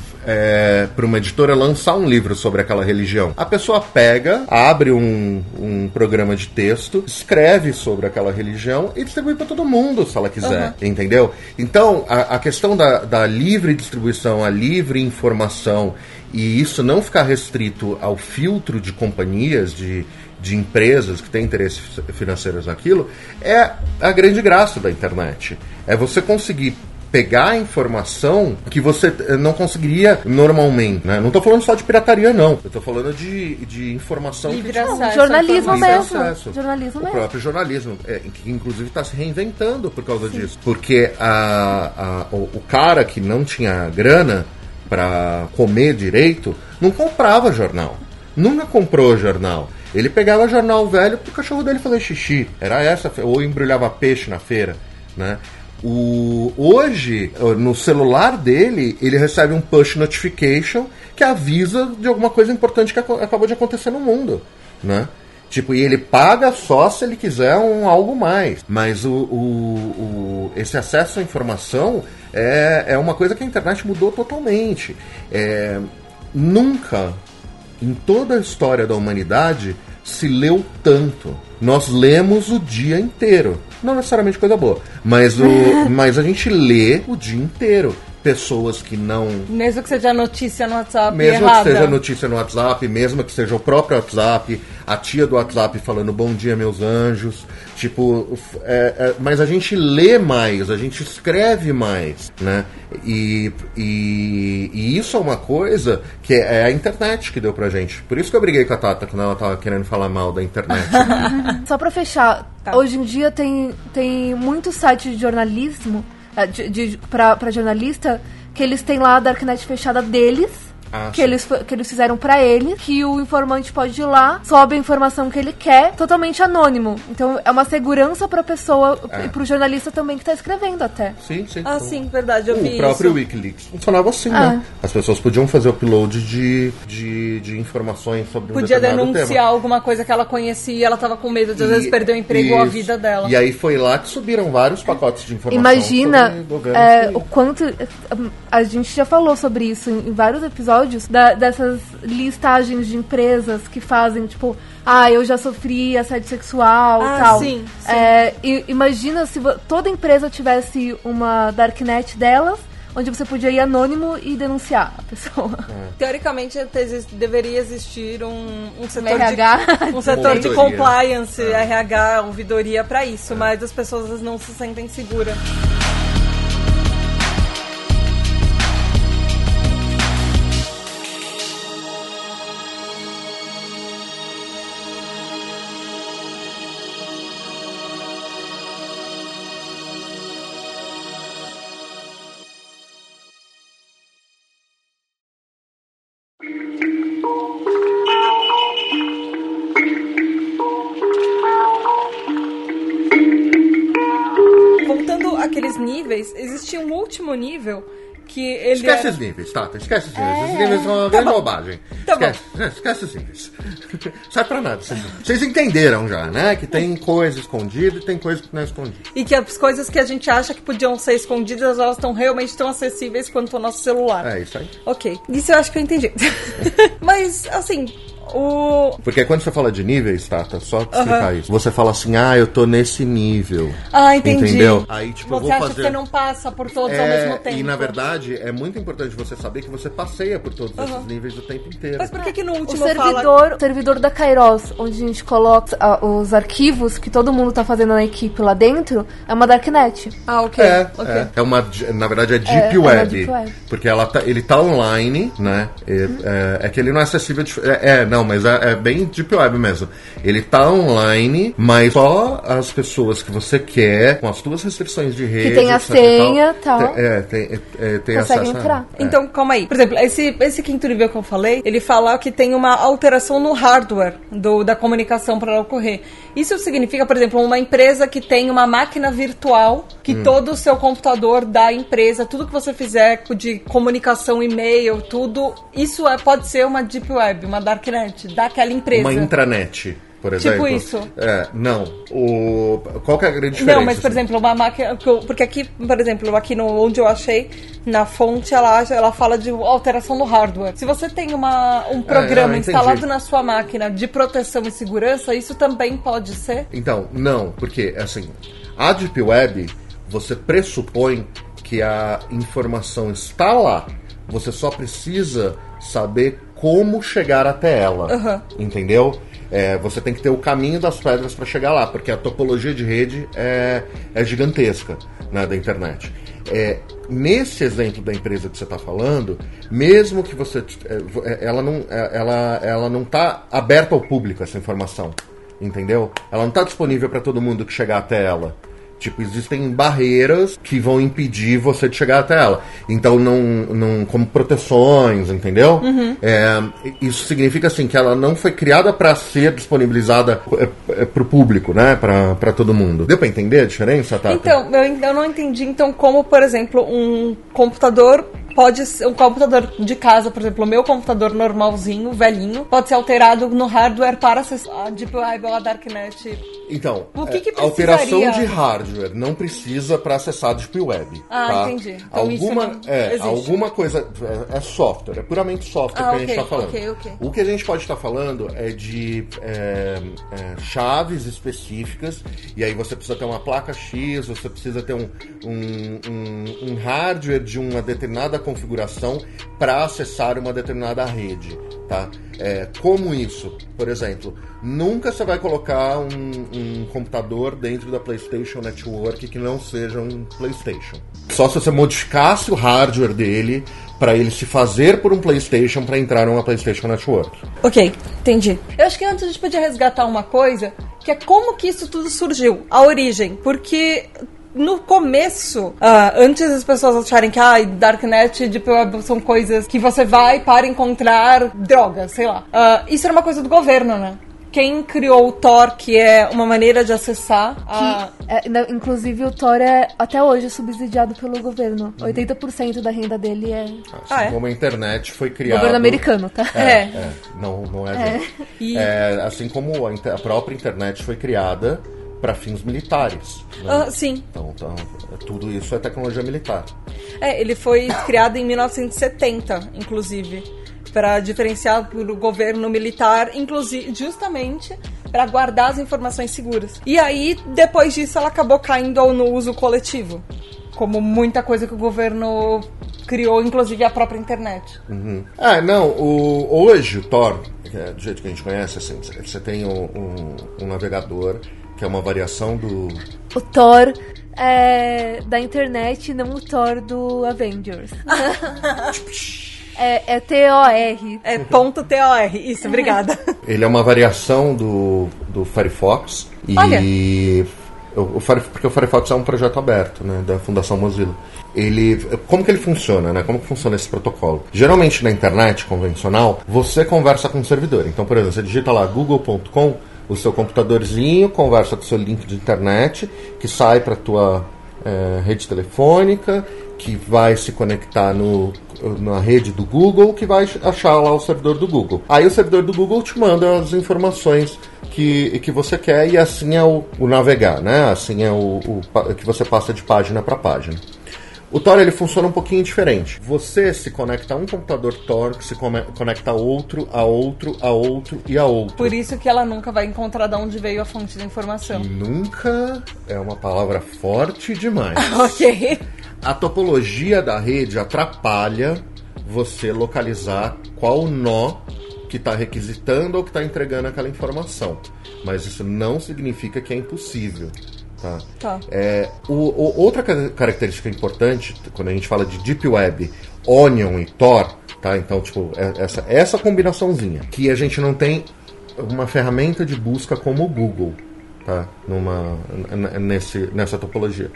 para uma editora lançar um livro sobre aquela religião. A pessoa pega, abre um, um programa de texto, escreve sobre aquela religião e distribui para todo mundo, se ela quiser, entendeu? Então, a, a questão da, da livre distribuição, a livre informação e isso não ficar restrito ao filtro de companhias, de, de empresas que têm interesses financeiros naquilo, é a grande graça da internet. É você conseguir pegar a informação que você eh, não conseguiria normalmente. Né? Não estou falando só de pirataria, não. Eu estou falando de, de informação Livre que acesso. Não, jornalismo Livre mesmo. acesso. Jornalismo o mesmo. próprio jornalismo, é, que inclusive está se reinventando por causa disso. Porque a, a- o, o cara que não tinha grana para comer direito não comprava jornal. Nunca comprou jornal. Ele pegava jornal velho pro cachorro dele fazer xixi. Era essa, ou embrulhava peixe na feira, né? O, hoje, no celular dele, ele recebe um push notification que avisa de alguma coisa importante que aco- acabou de acontecer no mundo, né? Tipo, e ele paga só se ele quiser um algo mais. Mas o, o- o- esse acesso à informação é, é uma coisa que a internet mudou totalmente. É, nunca, em toda a história da humanidade, se leu tanto. Nós lemos o dia inteiro. Não necessariamente coisa boa, mas, o, mas a gente lê o dia inteiro. Pessoas que não Mesmo que seja notícia no WhatsApp mesmo errada. que seja notícia no WhatsApp, mesmo que seja o próprio WhatsApp, a tia do WhatsApp falando bom dia, meus anjos. Tipo, é- é- mas a gente lê mais, a gente escreve mais, né? E, e, e isso é uma coisa que é a internet que deu pra gente. Por isso que eu briguei com a Tata quando ela tava querendo falar mal da internet. Só pra fechar, Tá. hoje em dia tem, tem muito site de jornalismo, de, de, pra, pra jornalista, que eles têm lá a Darknet fechada deles. Ah, que sim. eles, que eles fizeram pra ele, que o informante pode ir lá, sobe a informação que ele quer, totalmente anônimo. Então é uma segurança pra pessoa É. e pro jornalista também que tá escrevendo até. sim, sim. Ah, sim, verdade, eu vi O próprio isso. Wikileaks funcionava assim, Ah. né? As pessoas podiam fazer upload de, de, de informações sobre um Podia determinado denunciar tema. alguma coisa que ela conhecia e ela tava com medo de às vezes E- perder o emprego ou a isso. vida dela. E aí foi lá que subiram vários pacotes de informação. Imagina é, o quanto. A gente já falou sobre isso em vários episódios, da- dessas listagens de empresas que fazem, tipo, ah, eu já sofri assédio sexual Ah, e tal. sim, sim. É, e imagina se toda empresa tivesse uma darknet delas, onde você podia ir anônimo e denunciar a pessoa. Teoricamente exi- deveria existir um, um setor RH. de um setor de compliance, RH, ouvidoria pra isso, mas as pessoas não se sentem seguras. Nível que ele Esquece era... os níveis, Tata. Esquece os níveis. Os níveis são uma Tá grande bom. bobagem. Tá esquece, é, esquece os níveis. Sai pra nada. Vocês entenderam já, né? Que tem coisa escondida e tem coisa que não é escondida. E que as coisas que a gente acha que podiam ser escondidas, elas estão realmente tão acessíveis quanto o nosso celular. É isso aí. Ok, isso eu acho que eu entendi. Mas, assim, o. Porque quando você fala de níveis, Tata, só pra explicar isso. Você fala assim, ah, eu tô nesse nível. Ah, entendi. Entendeu? Aí, tipo, eu você vou acha fazer... que você não passa por todos ao É, mesmo tempo. E na verdade é muito importante você saber que você passeia por todos esses níveis o tempo inteiro. Mas por que, que no O último fala. servidor, o servidor da Kairos, onde a gente coloca ah, os arquivos que todo mundo tá fazendo na equipe lá dentro, é uma darknet. Ah, ok. É, ok. é, é uma, na verdade é Deep É, é Web, Deep Web. porque ela tá, ele tá online, né? É, é, é que ele não é acessível, de, é, é, não, mas é, é bem Deep Web mesmo. Ele tá online, mas só as pessoas que você quer, com as tuas restrições de rede. Que tem a e tal, senha, tal. te- É, tem, é, tem Consegue a- entrar. é. Então, calma aí. Por exemplo, esse, esse quinto nível que eu falei, ele fala que tem uma alteração no hardware do, da comunicação para ela ocorrer. Isso significa, por exemplo, uma empresa que tem uma máquina virtual, que Hum. todo o seu computador da empresa, tudo que você fizer de comunicação, e-mail, tudo, isso é, pode ser uma deep web, uma daquela empresa. Uma intranet, por Tipo exemplo. isso. É, não. O, qual que é a grande diferença? Não, mas por exemplo, uma máquina. Porque aqui, por exemplo, aqui no, onde eu achei, na fonte, ela, ela fala de alteração no hardware. Se você tem uma, um programa eu entendi. instalado na sua máquina de proteção e segurança, isso também pode ser? Então, não, porque assim, a Deep Web, você pressupõe que a informação está lá. Você só precisa saber como chegar até ela. Aham. Entendeu? É, você tem que ter o caminho das pedras para chegar lá, porque a topologia de rede é, é gigantesca né, da internet. É, nesse exemplo da empresa que você está falando, mesmo que você. é, ela não é, ela, ela não está aberta ao público essa informação. Entendeu? Ela não está disponível para todo mundo que chegar até ela. Tipo, existem barreiras que vão impedir você de chegar até ela. Então, não, não como proteções, entendeu? É, isso significa assim que ela não foi criada para ser disponibilizada para o público, né? Para todo mundo. Deu para entender a diferença, Tata? Então, eu, ainda não entendi, então, como, por exemplo, um computador pode ser. Um computador de casa, por exemplo, o meu computador normalzinho, velhinho, pode ser alterado no hardware para acessar a Deep Web ou a Darknet. Então, O que que é, a alteração de hardware não precisa para acessar a Deep Web. Ah, tá? entendi. Então alguma, é, existe. alguma coisa. É, é software, é puramente software Ah, que a gente está falando. ok, ok. O que a gente pode estar falando é de é, é, chaves específicas, e aí você precisa ter uma placa X, você precisa ter um, um, um- um hardware de uma determinada configuração para acessar uma determinada rede. Tá? É, como isso? Por exemplo, nunca você vai colocar um, um computador dentro da PlayStation Network que não seja um PlayStation. Só se você modificasse o hardware dele para ele se fazer por um PlayStation para entrar numa PlayStation Network. Ok, entendi. Eu acho que antes a gente podia resgatar uma coisa, que é como que isso tudo surgiu, a origem. Porque no começo, ah, antes das pessoas acharem que ah, Darknet e Deep Web são coisas que você vai para encontrar drogas, sei lá. Ah, isso era uma coisa do governo, né? Quem criou o Tor, que é uma maneira de acessar a... Que, é, na- inclusive, o Thor é até hoje subsidiado pelo governo. 80% da renda dele é Assim Ah, é? como a internet foi criada. governo americano, tá? É, É. é, não, não é. gente. E- É, assim como a, inter- a própria internet foi criada para fins militares. né? Ah, sim. Então, então, tudo isso é tecnologia militar. É, ele foi criado em 1970, inclusive, para diferenciar do governo militar, inclusive justamente para guardar as informações seguras. E aí, depois disso, ela acabou caindo no uso coletivo, como muita coisa que o governo criou, inclusive a própria internet. Uhum. Ah, não, o, hoje o Tor, é do jeito que a gente conhece, assim, você tem um, um- um navegador que é uma variação do. O Thor é da internet, não o Thor do Avengers. é, é T-O-R. É ponto .tor, isso, obrigada. Ele é uma variação do, do Firefox e. Olha. O, o Fire- porque o Firefox é um projeto aberto, né, da Fundação Mozilla. Ele, como que ele funciona, né? Como que funciona esse protocolo? Geralmente na internet convencional, você conversa com o servidor. Então, por exemplo, você digita lá google.com, o seu computadorzinho conversa com o seu link de internet, que sai para tua eh, rede telefônica, que vai se conectar no, na rede do Google, que vai achar lá o servidor do Google. Aí o servidor do Google te manda as informações que, que você quer e assim é o, o navegar, né? Assim é o, o que você passa de página para página. O Tor ele funciona um pouquinho diferente. Você se conecta a um computador Tor que se conecta a outro, a outro, a outro e a outro. Por isso que ela nunca vai encontrar de onde veio a fonte da informação. Nunca é uma palavra forte demais. Ok. A topologia da rede atrapalha você localizar qual nó que está requisitando ou que está entregando aquela informação. Mas isso não significa que é impossível. Tá? Tá. É, o- o- outra ca- característica importante quando a gente fala de Deep Web, Onion e Tor, tá? Então, tipo, é- essa, essa combinaçãozinha. Que a gente não tem uma ferramenta de busca como o Google, tá? Numa, nesse, nessa topologia.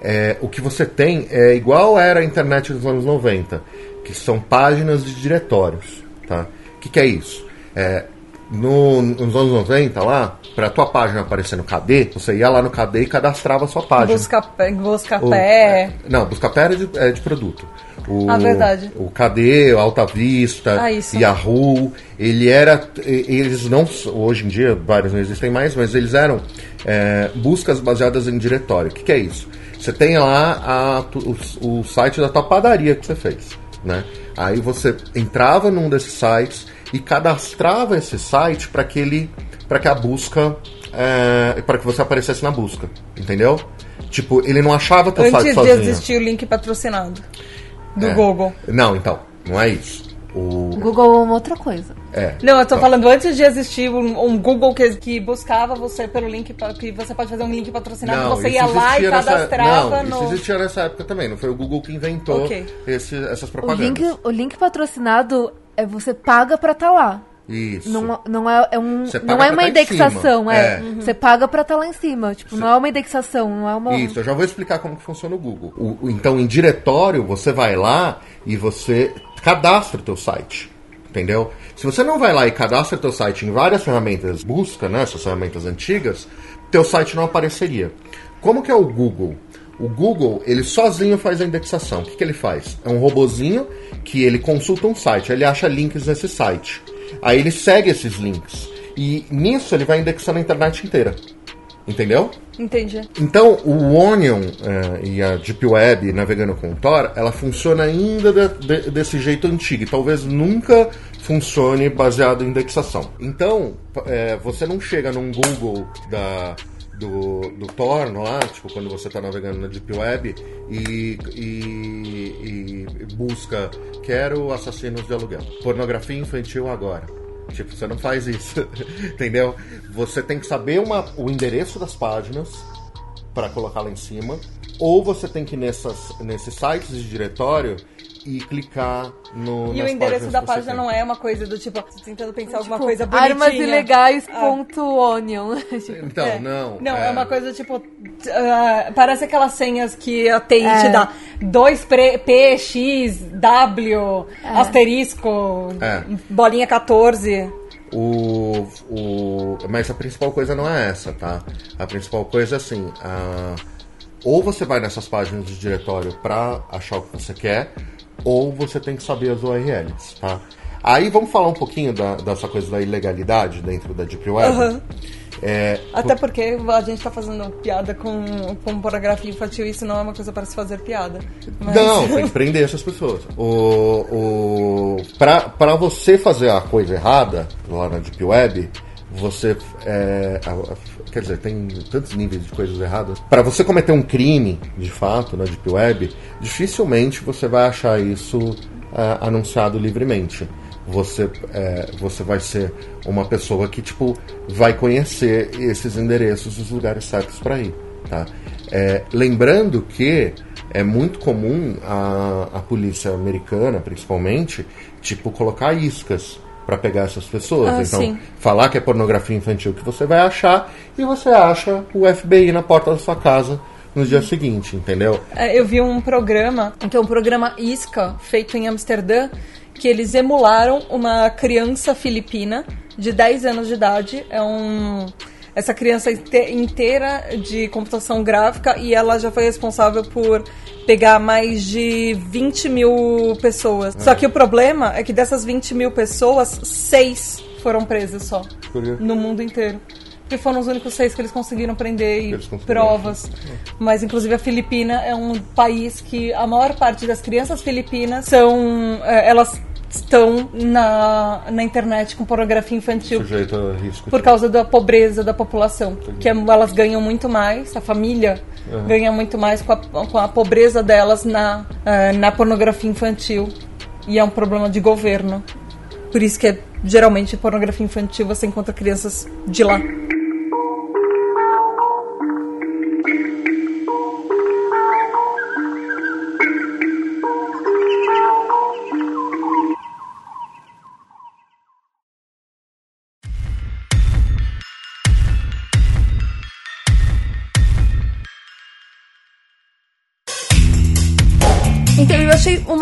É, o que você tem é igual era a internet dos anos 90, que são páginas de diretórios, tá? O que, que é isso? É, no- nos anos 90 lá, pra tua página aparecer no KD, você ia lá no KD e cadastrava a sua página. Busca, busca O- pé. é, não, Buscapé é de, é de produto. O, Ah, verdade. O KD, o Alta Vista, Ah, isso. Yahoo, ele era. Eles não. Hoje em dia, vários não existem mais, mas eles eram é, buscas baseadas em diretório. O que, que é isso? Você tem lá a, o, o site da tua padaria que você fez. Né? Aí você entrava num desses sites e cadastrava esse site para que ele. Para que a busca. para que você aparecesse na busca. Entendeu? Tipo, ele não achava teu Antes site de sozinho. existir o link patrocinado do É. Google. Não, então, não é isso. O, O Google é uma outra coisa. é. Não, eu tô falando antes de existir um, um Google que, que buscava você pelo link, que você pode fazer um link patrocinado, você isso ia lá e existia nessa- cadastrava não, no... Isso existia nessa época também, não foi o Google que inventou Ok. esse- essas O propagandas. link, o link patrocinado é você paga pra estar lá. Isso. Não, não é, é um, não é uma tá indexação, é. É. Você paga pra estar lá em cima. Tipo, não é uma indexação, não é uma. Isso, eu já vou explicar como que funciona o Google. O- o- então, em diretório, você vai lá e você cadastra o teu site. Entendeu? Se você não vai lá e cadastra o teu site em várias ferramentas busca, né, essas ferramentas antigas, teu site não apareceria. Como que é o Google? O Google, ele sozinho faz a indexação. O que, que ele faz? É um robozinho que ele consulta um site, ele acha links nesse site. Aí ele segue esses links. E nisso ele vai indexando a internet inteira. Entendeu? Entendi. Então, o Onion eh, e a Deep Web navegando com o Tor, ela funciona ainda de- de- desse jeito antigo. E talvez nunca funcione baseado em indexação. Então, eh, você não chega num Google da, do, do Tor lá, tipo, quando você está navegando na Deep Web e, e- e busca quero assassinos de aluguel. Pornografia infantil agora. Tipo, você não faz isso, entendeu? Você tem que saber uma- o endereço das páginas para colocar lá em cima, ou você tem que ir nessas, nesses sites de diretório e clicar no. E o endereço da página não é uma coisa do tipo, tô tentando pensar alguma Tipo, coisa bonitinha. Armas ilegais. Ah. Ponto onion. Tipo, Então, É. não. Não, é, uma coisa tipo. ah, parece aquelas senhas que a TI te É. dá. 2 P, X, W, asterisco, É. bolinha 14. O, o, mas a principal coisa não é essa, tá? A principal coisa é assim: a- ou você vai nessas páginas de diretório para achar o que você quer, ou você tem que saber as URLs, tá? Aí vamos falar um pouquinho da- dessa coisa da ilegalidade dentro da Deep Web. Aham. É, Até porque a gente tá fazendo piada com, com pornografia infantil, isso não é uma coisa para se fazer piada. Mas- Não, tem que prender essas pessoas. O, o, pra você fazer a coisa errada lá na Deep Web, você. É, quer dizer, tem tantos níveis de coisas erradas. Pra você cometer um crime, de fato, na Deep Web, dificilmente você vai achar isso é, anunciado livremente. Você, é, você vai ser uma pessoa que tipo vai conhecer esses endereços, os lugares certos para ir, tá? É, lembrando que é muito comum a, a polícia americana, principalmente, tipo colocar iscas para pegar essas pessoas. Ah, então, sim. falar que é pornografia infantil que você vai achar e você acha o FBI na porta da sua casa no dia seguinte, entendeu? É, eu vi um programa, que é um programa ISCA, feito em Amsterdã, que eles emularam uma criança filipina de 10 anos de idade. É um. Essa criança inte- inteira de computação gráfica e ela já foi responsável por pegar mais de 20 mil pessoas. Só que o problema é que dessas 20 mil pessoas, seis foram presas só. Por quê? No mundo inteiro. Porque foram os únicos seis que eles conseguiram prender e conseguiram. provas. Mas, inclusive, a Filipina é um país que a maior parte das crianças filipinas são. eh, elas estão na, na internet com pornografia infantil Sujeito a risco. por causa da pobreza da população. Que é- elas ganham muito mais, a família ganha muito mais com a, com a pobreza delas na, eh, na pornografia infantil. E é um problema de governo. Por isso que é, geralmente pornografia infantil você encontra crianças de lá.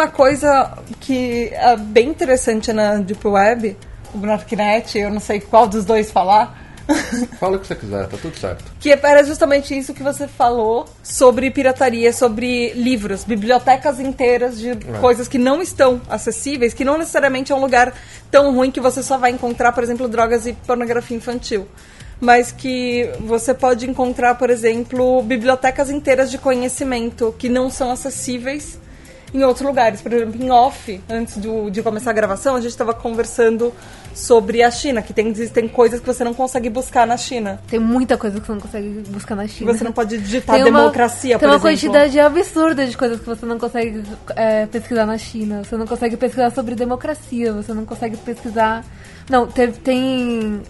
Uma coisa que é bem interessante na Deep Web, o Darknet, eu não sei qual dos dois falar, Fala o que você quiser, tá tudo certo. que era justamente isso que você falou sobre pirataria, sobre livros, bibliotecas inteiras de coisas que não estão acessíveis, que não necessariamente é um lugar tão ruim que você só vai encontrar, por exemplo, drogas e pornografia infantil. Mas que você pode encontrar, por exemplo, bibliotecas inteiras de conhecimento que não são acessíveis em outros lugares. Por exemplo, em off, antes do, de começar a gravação, a gente estava conversando sobre a China, que tem, existem coisas que você não consegue buscar na China. Tem muita coisa que você não consegue buscar na China. Você não pode digitar Tem uma- democracia, Tem por uma exemplo. quantidade absurda de coisas que você não consegue é, pesquisar na China. Você não consegue pesquisar sobre democracia. Você não consegue pesquisar. Não, teve, tem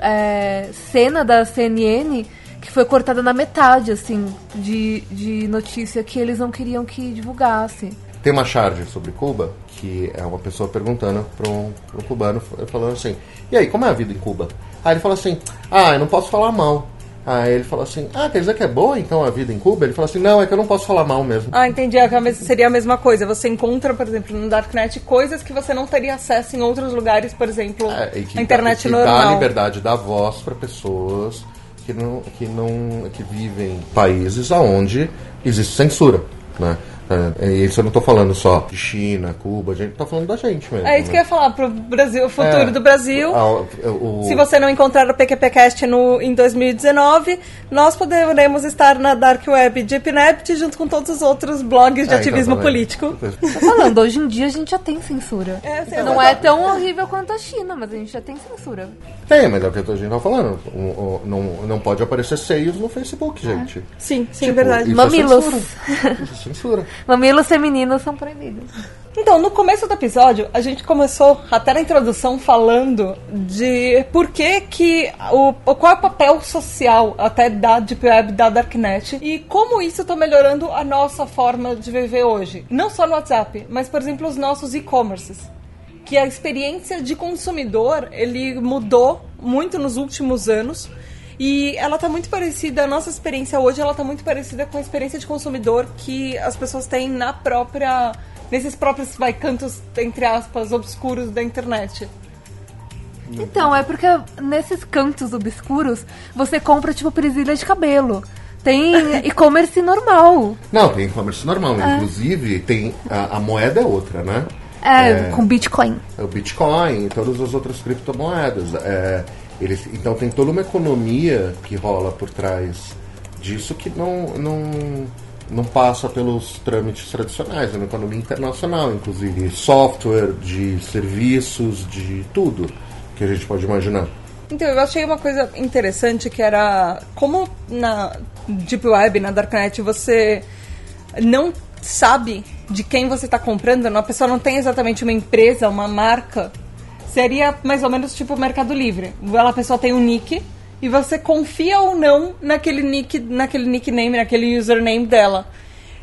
é, cena da CNN que foi cortada na metade, assim, de, de notícia que eles não queriam que divulgasse. Tem uma charge sobre Cuba, que é uma pessoa perguntando para um, um cubano, falando assim: E aí, como é a vida em Cuba? Aí ele fala assim: Ah, eu não posso falar mal. Aí ele fala assim: Ah, quer dizer que é boa então a vida em Cuba? Ele fala assim: Não, é que eu não posso falar mal mesmo. Ah, entendi. É a mes- Seria a mesma coisa. Você encontra, por exemplo, no Darknet coisas que você não teria acesso em outros lugares, por exemplo, É, que, a internet que dá normal. liberdade da voz para pessoas que não, que não que vivem em países onde existe censura, né? É, e isso eu não tô falando só de China, Cuba, a gente tá falando da gente mesmo. É isso que eu né? ia falar pro Brasil, o futuro É, do Brasil. a- o- Se você não encontrar o PQPcast no, em 2019, nós poderemos estar na Dark Web DeepNet junto com todos os outros blogs de É, então, ativismo tá vendo? político. Tô falando, hoje em dia a gente já tem censura. É, sei não é tão horrível quanto a China, mas a gente já tem censura. Tem, mas é o que a gente tá falando. O- o- não, não pode aparecer seios no Facebook, gente. Sim, sim, Tipo, verdade. isso é Mamilos. censura. Isso é censura. Mamilos femininos são proibidos. Então, no começo do episódio, a gente começou, até na introdução, falando de por que que o, qual é o papel social até da Deep Web, da Darknet, e como isso está melhorando a nossa forma de viver hoje. Não só no WhatsApp, mas, por exemplo, os nossos e-commerces. Que a experiência de consumidor, ele mudou muito nos últimos anos. E ela tá muito parecida, a nossa experiência hoje, ela tá muito parecida com a experiência de consumidor que as pessoas têm na própria. nesses próprios vai, cantos, entre aspas, obscuros da internet. Então, é porque nesses cantos obscuros você compra tipo presilha de cabelo. Tem e-commerce normal. Não, tem e-commerce normal. É. Inclusive, tem a, a moeda é outra, né? É, com Bitcoin. É o Bitcoin e todas as outras criptomoedas. É, eles, então tem toda uma economia que rola por trás disso que não, não, não passa pelos trâmites tradicionais, é uma economia internacional, inclusive software, de serviços, de tudo que a gente pode imaginar. Então, eu achei uma coisa interessante que era como na Deep Web, na Darknet, você não sabe de quem você está comprando, a pessoa não tem exatamente uma empresa, uma marca, seria mais ou menos tipo o Mercado Livre. Ela, a pessoa tem um nick e você confia ou não naquele nick, naquele nickname, naquele username dela.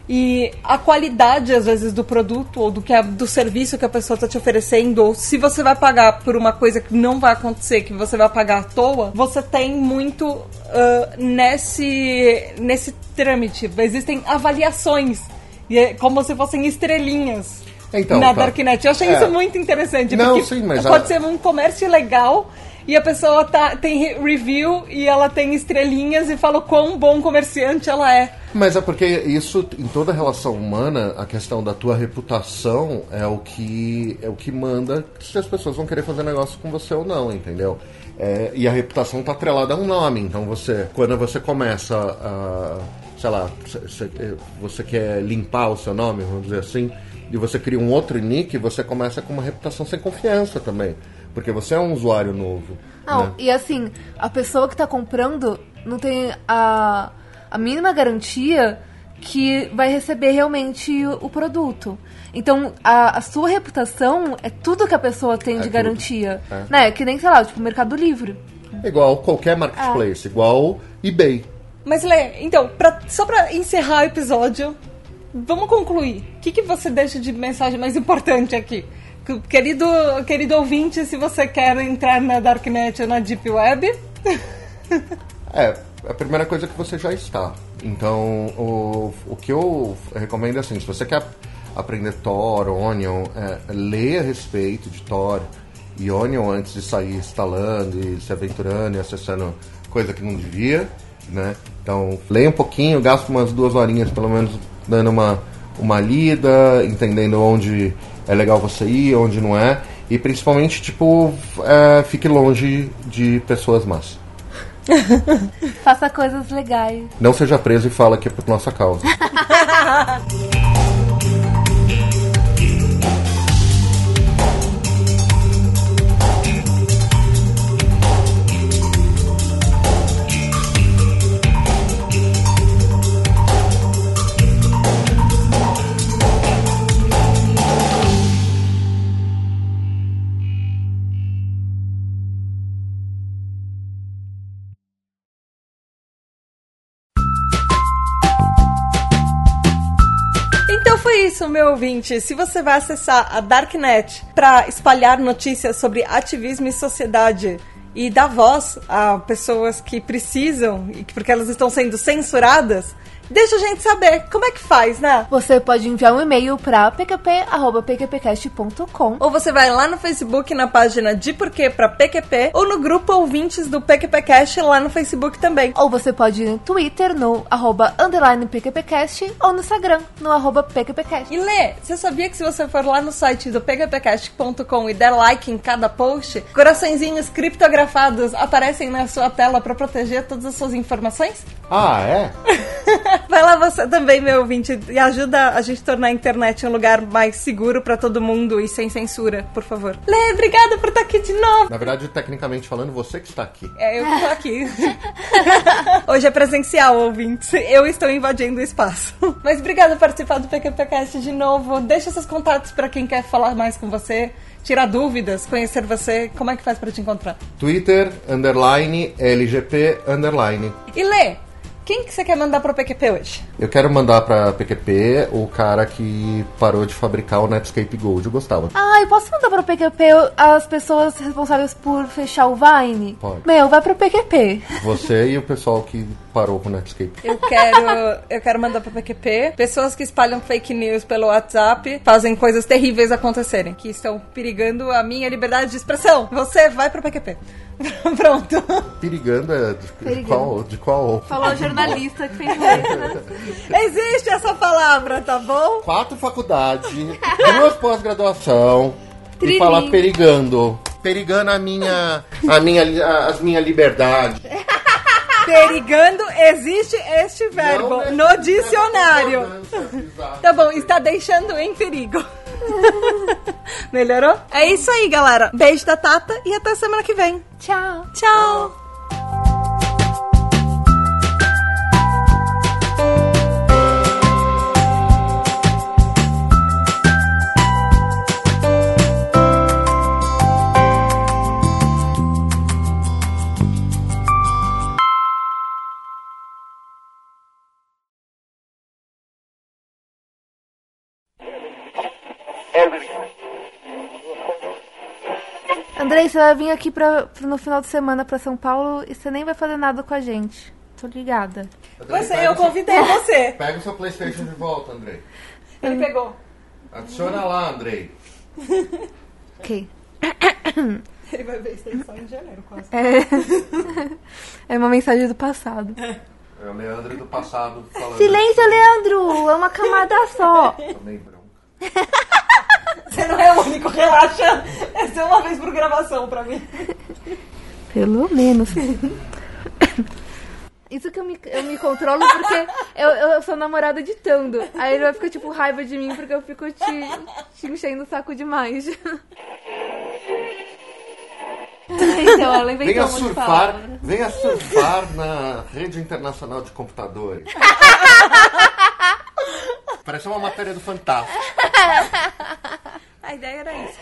E a qualidade, às vezes, do produto ou do, que a- do serviço que a pessoa está te oferecendo, ou se você vai pagar por uma coisa que não vai acontecer, que você vai pagar à toa, você tem muito ah, nesse, nesse trâmite. Existem avaliações, e é como se fossem estrelinhas. Então, na tá. Darknet. Eu achei É. isso muito interessante. Não, sim, mas pode a- ser um comércio legal e a pessoa tá, tem re- review e ela tem estrelinhas e fala o quão bom comerciante ela é. Mas é porque isso, em toda relação humana, a questão da tua reputação é o que é o que manda se as pessoas vão querer fazer negócio com você ou não, entendeu? É, e a reputação está atrelada a um nome. Então você, quando você começa a, sei lá, cê- cê- você quer limpar o seu nome, vamos dizer assim, e você cria um outro nick, você começa com uma reputação sem confiança também, porque você é um usuário novo. Não, né? e assim, a pessoa que tá comprando não tem a, a mínima garantia que vai receber realmente o, o produto. Então, a, a sua reputação é tudo que a pessoa tem de tudo. garantia. É. Né? Que nem, sei lá, tipo, Mercado Livre. Igual qualquer marketplace, igual eBay. Mas, Lê, então, pra- só pra encerrar o episódio, vamos concluir. O que, que você deixa de mensagem mais importante aqui? Que- Querido, querido ouvinte, se você quer entrar na Darknet ou na Deep Web, É, a primeira coisa é que você já está. Então, o, o que eu recomendo é assim, se você quer aprender Tor, Onion, é, a respeito de Tor e Onion antes de sair instalando e se aventurando e acessando coisa que não devia, né? Então, leia um pouquinho, gasta umas duas horinhas pelo menos dando uma, uma lida, entendendo onde é legal você ir, onde não é. E principalmente, tipo, é, fique longe de pessoas más. Faça coisas legais. Não seja preso e fala que é por nossa causa. isso, meu ouvinte. Se você vai acessar a Darknet para espalhar notícias sobre ativismo e sociedade e dar voz a pessoas que precisam, que- porque elas estão sendo censuradas, deixa a gente saber. Como é que faz, né? Você pode enviar um e-mail para pqp.pqpcast.com Ou você vai lá no Facebook na página de Porquê pra PQP ou no grupo ouvintes do PQPcast lá no Facebook também. ou você pode ir no Twitter no arroba underline PQPcast ou no Instagram no arroba PQPcast. E Lê, você sabia que se você for lá no site do pqpcast.com e der like em cada post, coraçõezinhos criptografados aparecem na sua tela pra proteger todas as suas informações? Ah, é? Vai lá você também, meu ouvinte, e ajuda a gente a tornar a internet um lugar mais seguro pra todo mundo e sem censura, por favor. Lê, obrigada por estar aqui de novo. Na verdade, tecnicamente falando, você que está aqui. É, eu que tô aqui. Hoje é presencial, ouvintes. Eu estou invadindo o espaço. Mas obrigada por participar do PQPcast de novo. Deixa seus contatos pra quem quer falar mais com você, tirar dúvidas, conhecer você. Como é que faz pra te encontrar? Twitter, underline, LGP, underline. E Lê, quem que você quer mandar pro PQP hoje? Eu quero mandar pra PQP o cara que parou de fabricar o Netscape Gold. Eu gostava. Ah, eu posso mandar pro PQP as pessoas responsáveis por fechar o Vine? Pode. Meu, vai pro PQP. Você e o pessoal que parou com o Netscape. Eu quero, eu quero mandar pro PQP pessoas que espalham fake news pelo WhatsApp, fazem coisas terríveis acontecerem, que estão perigando a minha liberdade de expressão. Você vai pro PQP. Pronto. Perigando é de, de qual? De qual? Falou o jornalista que fez letras. Existe essa palavra, tá bom? Quatro faculdades, duas pós-graduação e falar perigando. Perigando a minha, a minha, a- as minhas liberdades. Perigando existe este verbo Não, né? no dicionário. Tá bom, está deixando em perigo. Melhorou? É isso aí, galera. Beijo da Tata e até semana que vem. Tchau. Tchau. Andrei, você vai vir aqui pra, pra- no final de semana pra São Paulo e você nem vai fazer nada com a gente. Tô ligada. Você, eu convidei você. Pega o seu Playstation de volta, Andrei. Ele pegou. Adiciona lá, Andrei. Ok. Ele vai ver extensão em janeiro, quase. É uma mensagem do passado. É o Leandro do passado falando. Silêncio, Leandro! É uma camada só. Tomei bronca. Você não é o único, relaxa. Essa é uma vez por gravação pra mim. Pelo menos. Isso que eu me, eu me controlo porque eu, eu sou namorada editando. Aí ele vai ficar, tipo, raiva de mim porque eu fico te, te enchendo o saco demais. Então, ela inventou Venha de surfar, palavra. venha surfar na rede internacional de computadores. Parece uma matéria do Fantástico. A ideia era isso.